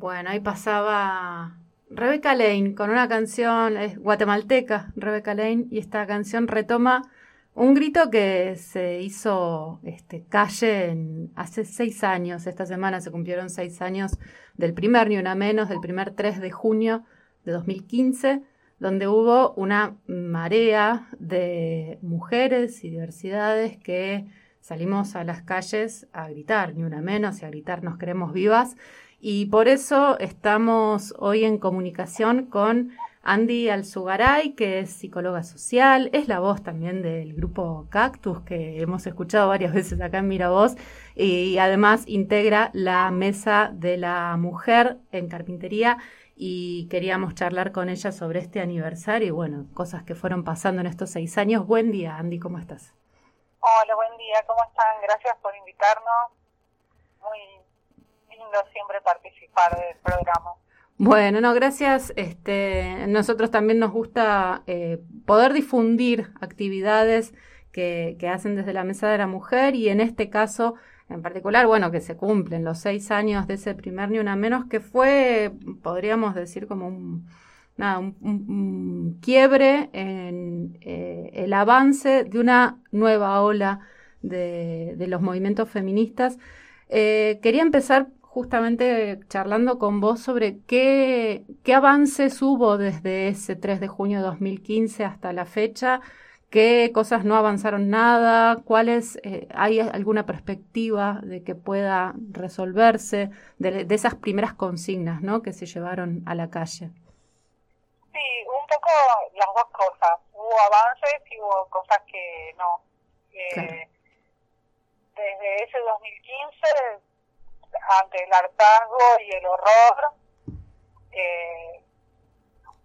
Bueno, ahí pasaba Rebecca Lane con una canción es guatemalteca, Rebecca Lane, y esta canción retoma un grito que se hizo este, calle en, hace seis años. Esta semana se cumplieron seis años del primer Ni Una Menos, del primer 3 de junio de 2015, donde hubo una marea de mujeres y diversidades que salimos a las calles a gritar, ni una menos, y a gritar nos queremos vivas. Y por eso estamos hoy en comunicación con Andy Alzugaray, que es psicóloga social, es la voz también del grupo Cactus, que hemos escuchado varias veces acá en Miravoz, y además integra la Mesa de la Mujer en Carpintería, y queríamos charlar con ella sobre este aniversario y, bueno, cosas que fueron pasando en estos seis años. Buen día, Andy, ¿cómo estás? Hola, buen día, ¿cómo están? Gracias por invitarnos. Muy siempre participar del programa. Bueno, no, gracias. Este, nosotros también nos gusta eh, poder difundir actividades que, que, hacen desde la Mesa de la Mujer y en este caso en particular, bueno, que se cumplen los seis años de ese primer Ni Una Menos, que fue, podríamos decir, como un, nada, un, quiebre en eh, el avance de una nueva ola de, de los movimientos feministas. Eh, quería empezar justamente charlando con vos sobre qué, qué avances hubo desde ese 3 de junio de 2015 hasta la fecha, qué cosas no avanzaron nada, cuáles, eh, hay alguna perspectiva de que pueda resolverse de, de, esas primeras consignas ¿no? que se llevaron a la calle. Sí, un poco las dos cosas. Hubo avances y hubo cosas que no. Eh, claro. Desde ese 2015 ante el hartazgo y el horror. Eh,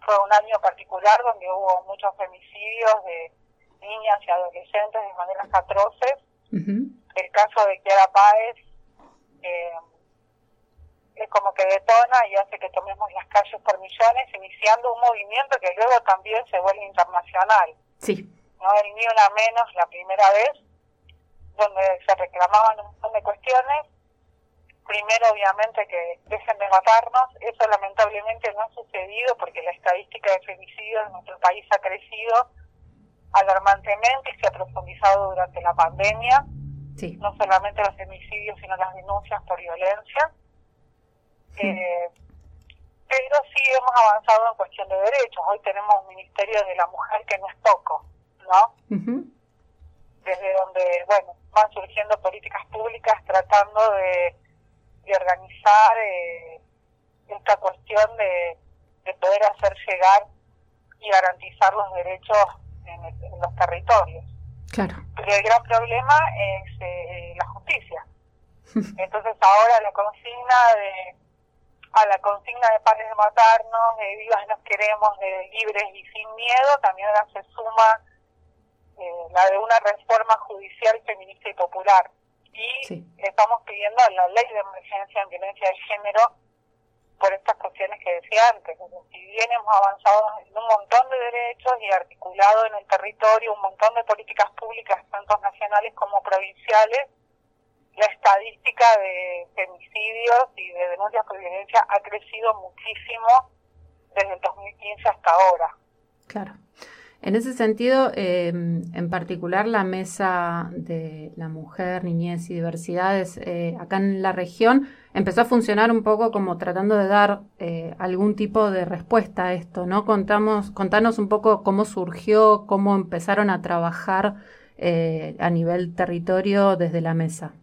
fue un año particular donde hubo muchos femicidios de niñas y adolescentes de maneras atroces. Uh -huh. El caso de Kiara Páez eh, es como que detona y hace que tomemos las calles por millones, iniciando un movimiento que luego también se vuelve internacional. Sí. No el ni una menos la primera vez, donde se reclamaban un montón de cuestiones primero obviamente que dejen de matarnos, eso lamentablemente no ha sucedido porque la estadística de femicidios en nuestro país ha crecido alarmantemente y se ha profundizado durante la pandemia, sí. no solamente los femicidios sino las denuncias por violencia. Sí. Eh, pero sí hemos avanzado en cuestión de derechos. Hoy tenemos un Ministerio de la Mujer que no es poco, ¿no? Uh -huh. Desde donde, bueno, van surgiendo políticas públicas tratando de de organizar eh, esta cuestión de, de, poder hacer llegar y garantizar los derechos en, el, en, los territorios. Claro. Pero el gran problema es eh, la justicia. Entonces ahora la consigna de a la consigna de pares de matarnos, de vivas nos queremos, de libres y sin miedo, también ahora se suma eh, la de una reforma judicial feminista y popular y sí. estamos pidiendo la ley de emergencia en violencia de género por estas cuestiones que decía antes. Si bien hemos avanzado en un montón de derechos y articulado en el territorio un montón de políticas públicas, tanto nacionales como provinciales, la estadística de femicidios y de denuncias por violencia ha crecido muchísimo desde el 2015 hasta ahora. Claro. En ese sentido, eh, en particular la Mesa de la Mujer, Niñez y Diversidades eh, acá en la región empezó a funcionar un poco como tratando de dar eh, algún tipo de respuesta a esto, ¿no? Contamos, contanos un poco cómo surgió, cómo empezaron a trabajar eh, a nivel territorio desde la mesa.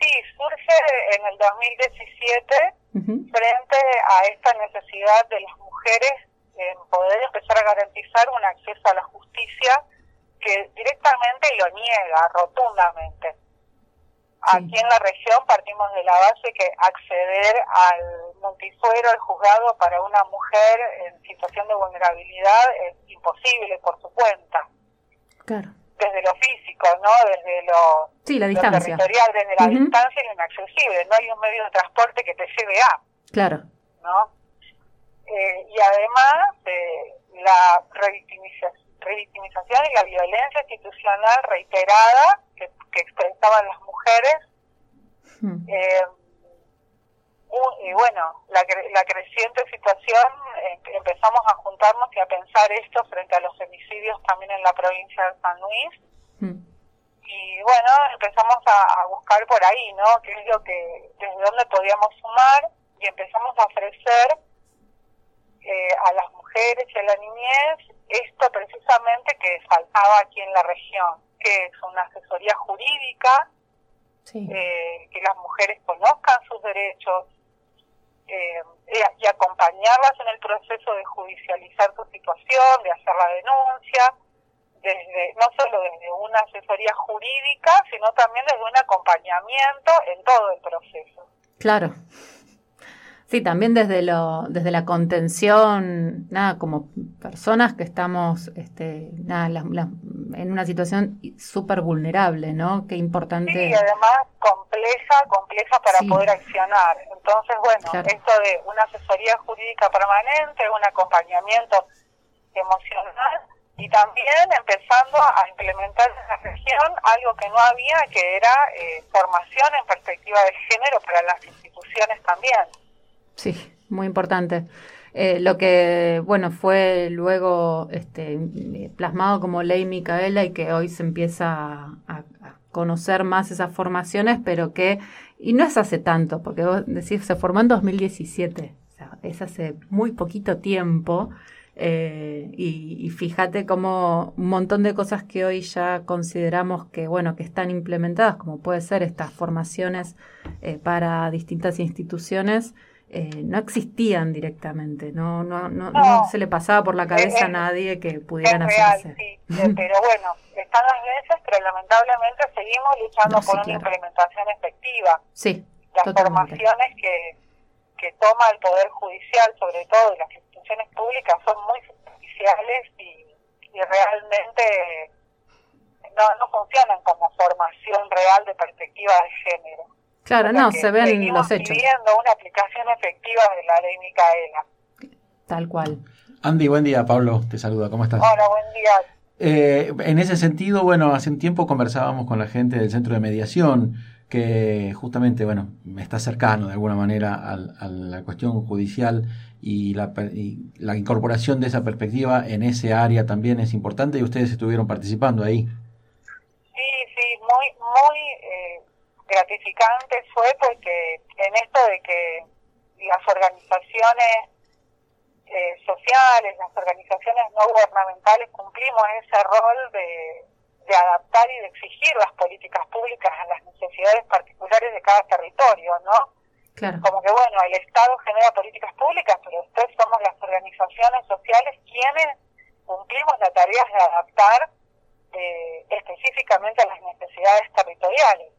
Sí, surge en el 2017 uh -huh. frente a esta necesidad de las mujeres en poder empezar a garantizar un acceso a la justicia que directamente lo niega rotundamente. Aquí en la región partimos de la base que acceder al multisuero, al juzgado para una mujer en situación de vulnerabilidad es imposible por su cuenta. Claro. Desde lo físico, ¿no? Desde lo, sí, la lo territorial, desde la uh -huh. distancia lo inaccesible. No hay un medio de transporte que te lleve a. Claro. ¿No? Eh, y además eh, la revictimización, revictimización y la violencia institucional reiterada que, que expresaban las mujeres Hmm. eh, y bueno, la, la creciente situación, eh, empezamos a juntarnos y a pensar esto frente a los femicidios también en la provincia de San Luis. Mm. Y bueno, empezamos a, buscar por ahí, ¿no? ¿Qué es lo que, desde dónde podíamos sumar? Y empezamos a ofrecer eh, a las mujeres y a la niñez esto precisamente que faltaba aquí en la región, que es una asesoría jurídica, eh, que las mujeres conozcan sus derechos, eh, y acompañarlas en el proceso de judicializar su situación, de hacer la denuncia, desde no solo desde una asesoría jurídica, sino también desde un acompañamiento en todo el proceso. Claro. Sí, también desde lo, desde la contención, nada, como personas que estamos, este, nada, en una situación súper vulnerable, ¿no? Qué importante. Sí, y además compleja, compleja para poder accionar. Entonces, bueno, esto de una asesoría jurídica permanente, un acompañamiento emocional y también empezando a implementar en la región algo que no había, que era eh, formación en perspectiva de género para las instituciones también. Sí, muy importante. Eh, lo que, bueno, fue luego este, plasmado como ley Micaela y que hoy se empieza a, conocer más esas formaciones, pero que, y no es hace tanto, porque vos decís, se formó en 2017, o sea, es hace muy poquito tiempo. Eh, y, fíjate como un montón de cosas que hoy ya consideramos que, bueno, que están implementadas, como puede ser estas formaciones eh, para distintas instituciones, eh, no existían directamente, no, no, no, no, se le pasaba por la cabeza a nadie que pudieran hacerse. Sí, pero bueno, están las veces, pero lamentablemente seguimos luchando por una implementación efectiva. Sí, las formaciones que, que toma el Poder Judicial, sobre todo, y las instituciones públicas, son muy superficiales y, y realmente no, no funcionan como formación real de perspectiva de género. Claro, no, se ven los hechos. pidiendo una aplicación efectiva de la ley Micaela. Tal cual. Andy, buen día. Pablo te saluda. ¿Cómo estás? Hola, buen día. Eh, en ese sentido, bueno, hace un tiempo conversábamos con la gente del centro de mediación que justamente, bueno, está cercano de alguna manera a, la cuestión judicial y la, la, incorporación de esa perspectiva en ese área también es importante y ustedes estuvieron participando ahí. Sí, sí, muy, muy eh, gratificante fue porque en esto de que las organizaciones eh, sociales, las organizaciones no gubernamentales cumplimos ese rol de, de adaptar y de exigir las políticas públicas a las necesidades particulares de cada territorio, ¿no? Como que bueno, el Estado genera políticas públicas, pero después somos las organizaciones sociales quienes cumplimos la tarea de adaptar eh, específicamente a las necesidades territoriales,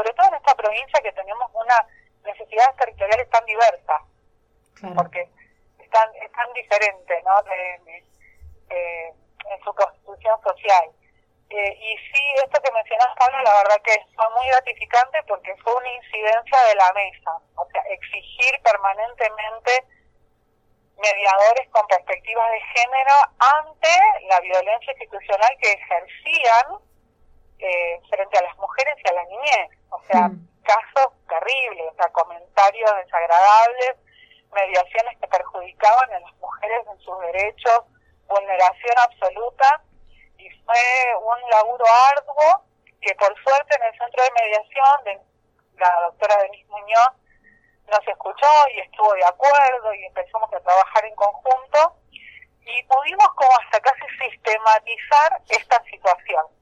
sobre todo en esta provincia que tenemos una necesidades territoriales tan diversas, porque están, es tan diferente ¿no? De, en su constitución social. Eh, y sí, esto que mencionas, Pablo, la verdad que fue muy gratificante porque fue una incidencia de la mesa, o sea, exigir permanentemente mediadores con perspectivas de género ante la violencia institucional que ejercían eh, frente a las mujeres y a la niñez. O sea, mm. casos terribles, o sea, comentarios desagradables, mediaciones que perjudicaban a las mujeres en sus derechos, vulneración absoluta. Y fue un laburo arduo que por suerte en el centro de mediación de la doctora Denise Muñoz nos escuchó y estuvo de acuerdo y empezamos a trabajar en conjunto y pudimos como hasta casi sistematizar esta situación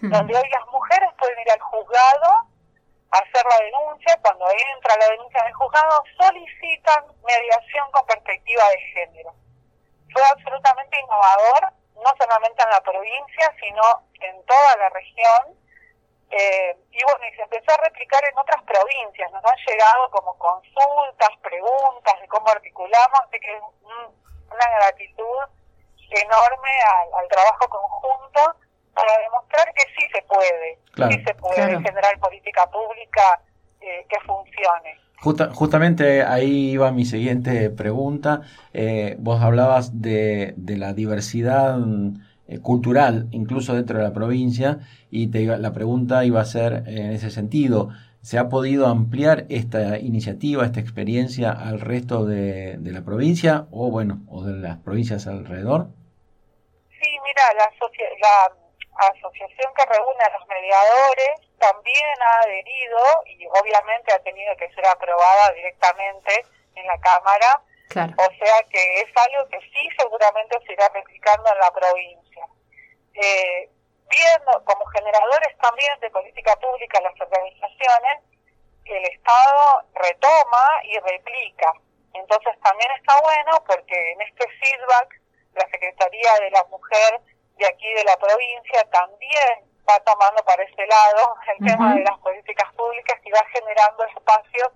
donde hoy las mujeres pueden ir al juzgado a hacer la denuncia, cuando entra la denuncia del juzgado solicitan mediación con perspectiva de género. Fue absolutamente innovador, no solamente en la provincia, sino en toda la región. Eh, y bueno, y se empezó a replicar en otras provincias. Nos han llegado como consultas, preguntas de cómo articulamos, así que una gratitud enorme al trabajo conjunto para demostrar que sí se puede, sí se puede generar política pública eh, que funcione. justamente ahí iba mi siguiente pregunta. Eh, vos hablabas de, de la diversidad eh, cultural, incluso dentro de la provincia, y te la pregunta iba a ser en ese sentido. ¿Se ha podido ampliar esta iniciativa, esta experiencia al resto de, la provincia o bueno, o de las provincias alrededor? Sí, mira, la, la asociación que reúne a los mediadores también ha adherido y obviamente ha tenido que ser aprobada directamente en la Cámara. O sea que es algo que sí seguramente se irá replicando en la provincia. Eh, viendo como generadores también de política pública las organizaciones, que el Estado retoma y replica. Entonces también está bueno porque en este feedback la Secretaría de la Mujer de aquí de la provincia también va tomando para ese lado el tema de las políticas públicas y va generando espacios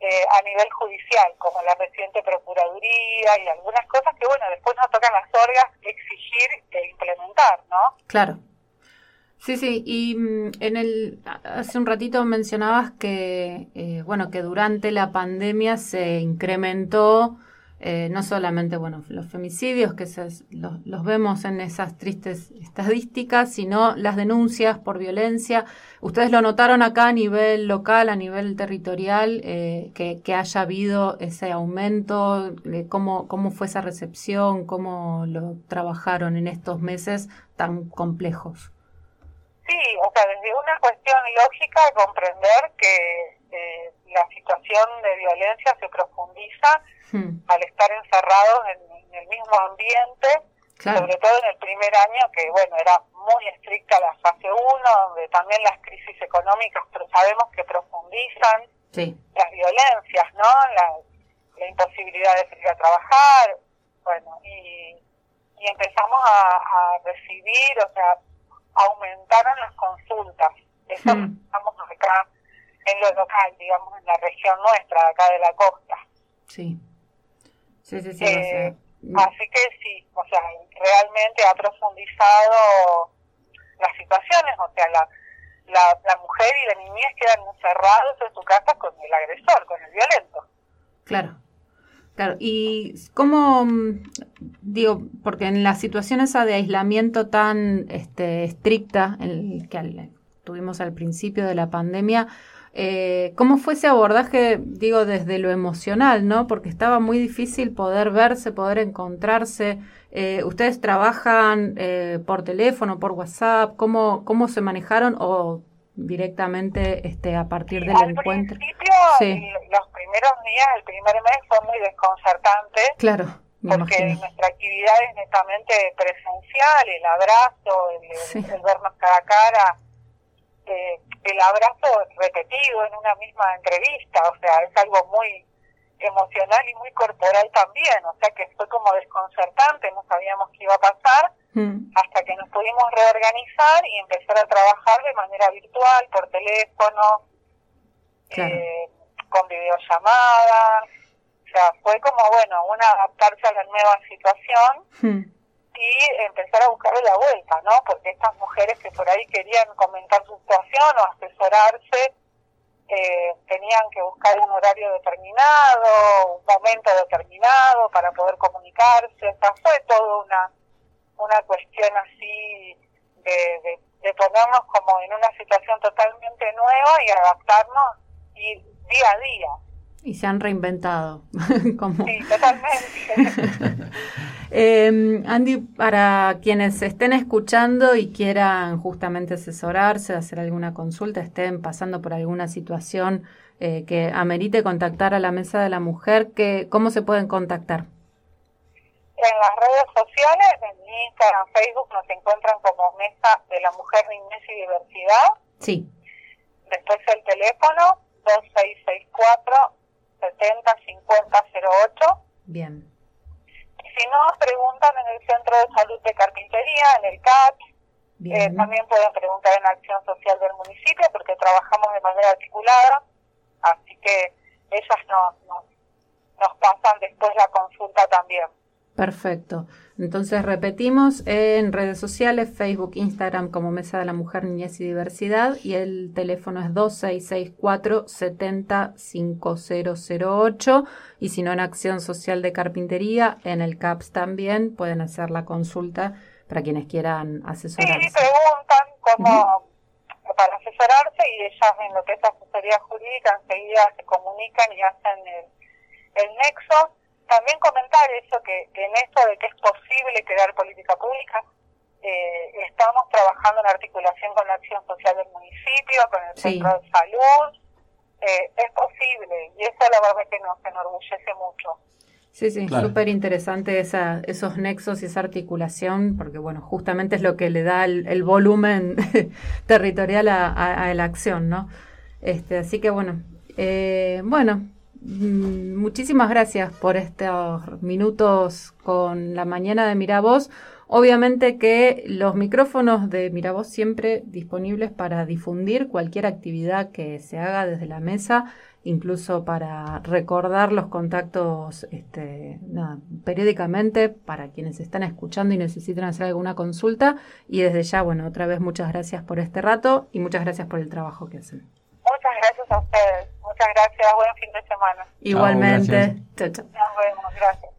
eh, a nivel judicial, como la reciente Procuraduría y algunas cosas que, bueno, después nos tocan las orgas exigir e implementar, ¿no? Claro. Sí, sí, y mm, en el hace un ratito mencionabas que eh, bueno que durante la pandemia se incrementó eh, no solamente bueno, los femicidios, que se, los, vemos en esas tristes estadísticas, sino las denuncias por violencia. ¿Ustedes lo notaron acá a nivel local, a nivel territorial, eh, que, haya habido ese aumento? ¿cómo, ¿Cómo fue esa recepción? ¿Cómo lo trabajaron en estos meses tan complejos? Sí, o sea, desde una cuestión lógica comprender que eh, la situación de violencia se profundiza Hmm. al estar encerrados en, el mismo ambiente, sobre todo en el primer año, que bueno, era muy estricta la fase 1, donde también las crisis económicas, pero sabemos que profundizan las violencias, ¿no? La, imposibilidad de salir a trabajar, bueno, y, y empezamos a, recibir, o sea, aumentaron las consultas. Eso hmm. estamos acá en lo local, digamos, en la región nuestra, acá de la costa. Sí. Sí, sí, sí. Eh, así que sí, o sea, realmente ha profundizado las situaciones, o sea, la, la, la mujer y la niñez quedan encerrados en su casa con el agresor, con el violento. Claro. Claro, y cómo, digo, porque en la situación esa de aislamiento tan este, estricta el que tuvimos al principio de la pandemia, eh, ¿Cómo fue ese abordaje, digo, desde lo emocional, ¿no? Porque estaba muy difícil poder verse, poder encontrarse. Eh, ¿Ustedes trabajan eh, por teléfono, por WhatsApp? ¿Cómo, ¿Cómo se manejaron o directamente este, a partir del encuentro? Al principio, los primeros días, el primer mes fue muy desconcertante. Claro. Porque nuestra actividad es netamente presencial, el abrazo, el, el vernos cara a cara, eh, el abrazo repetido en una misma entrevista, o sea, es algo muy emocional y muy corporal también, o sea que fue como desconcertante, no sabíamos qué iba a pasar, mm. hasta que nos pudimos reorganizar y empezar a trabajar de manera virtual, por teléfono, eh, con videollamadas, o sea, fue como, bueno, una adaptarse a la nueva situación. Mm y empezar a buscarle la vuelta, ¿no? Porque estas mujeres que por ahí querían comentar su situación o asesorarse, eh, tenían que buscar un horario determinado, un momento determinado para poder comunicarse, o sea, fue toda una, una cuestión así de, de, ponernos como en una situación totalmente nueva y adaptarnos y día a día. Y se han reinventado. Sí, totalmente. Eh, Andy, para quienes estén escuchando y quieran justamente asesorarse, hacer alguna consulta, estén pasando por alguna situación eh, que amerite contactar a la Mesa de la Mujer, que, ¿cómo se pueden contactar? En las redes sociales, en Instagram, Facebook, nos encuentran como Mesa de la Mujer, Niñez y Diversidad. Sí. Después el teléfono 2664 705008. Bien si no, preguntan en el Centro de Salud de Carpintería, en el CAT. Eh, también pueden preguntar en Acción Social del municipio porque trabajamos de manera articulada. Así que ellas nos, nos pasan después la consulta también. Perfecto. Entonces repetimos en redes sociales, Facebook, Instagram como Mesa de la Mujer, Niñez y Diversidad y el teléfono es 2664 705008 y si no en Acción Social de Carpintería, en el CAPS también pueden hacer la consulta para quienes quieran asesorarse. Sí, preguntan cómo, para asesorarse y ellas en lo que es asesoría jurídica enseguida se comunican y hacen el, el nexo. También comentar eso que, en esto de que es posible crear política pública, eh, estamos trabajando en articulación con la acción social del municipio, con el centro de salud, eh, es posible y eso la verdad que nos enorgullece mucho. Sí, sí, súper interesante esa, esos nexos y esa articulación, porque bueno, justamente es lo que le da el, volumen territorial a, la acción, ¿no? Este, así que bueno, eh, bueno, muchísimas gracias por estos minutos con la mañana de Miravoz. Obviamente que los micrófonos de Miravoz siempre disponibles para difundir cualquier actividad que se haga desde la mesa incluso para recordar los contactos este, periódicamente para quienes están escuchando y necesitan hacer alguna consulta. Y desde ya, bueno, otra vez muchas gracias por este rato y muchas gracias por el trabajo que hacen. Muchas gracias a ustedes. Muchas gracias. Buen fin de semana. Igualmente. chao, chao. Nos vemos. Gracias.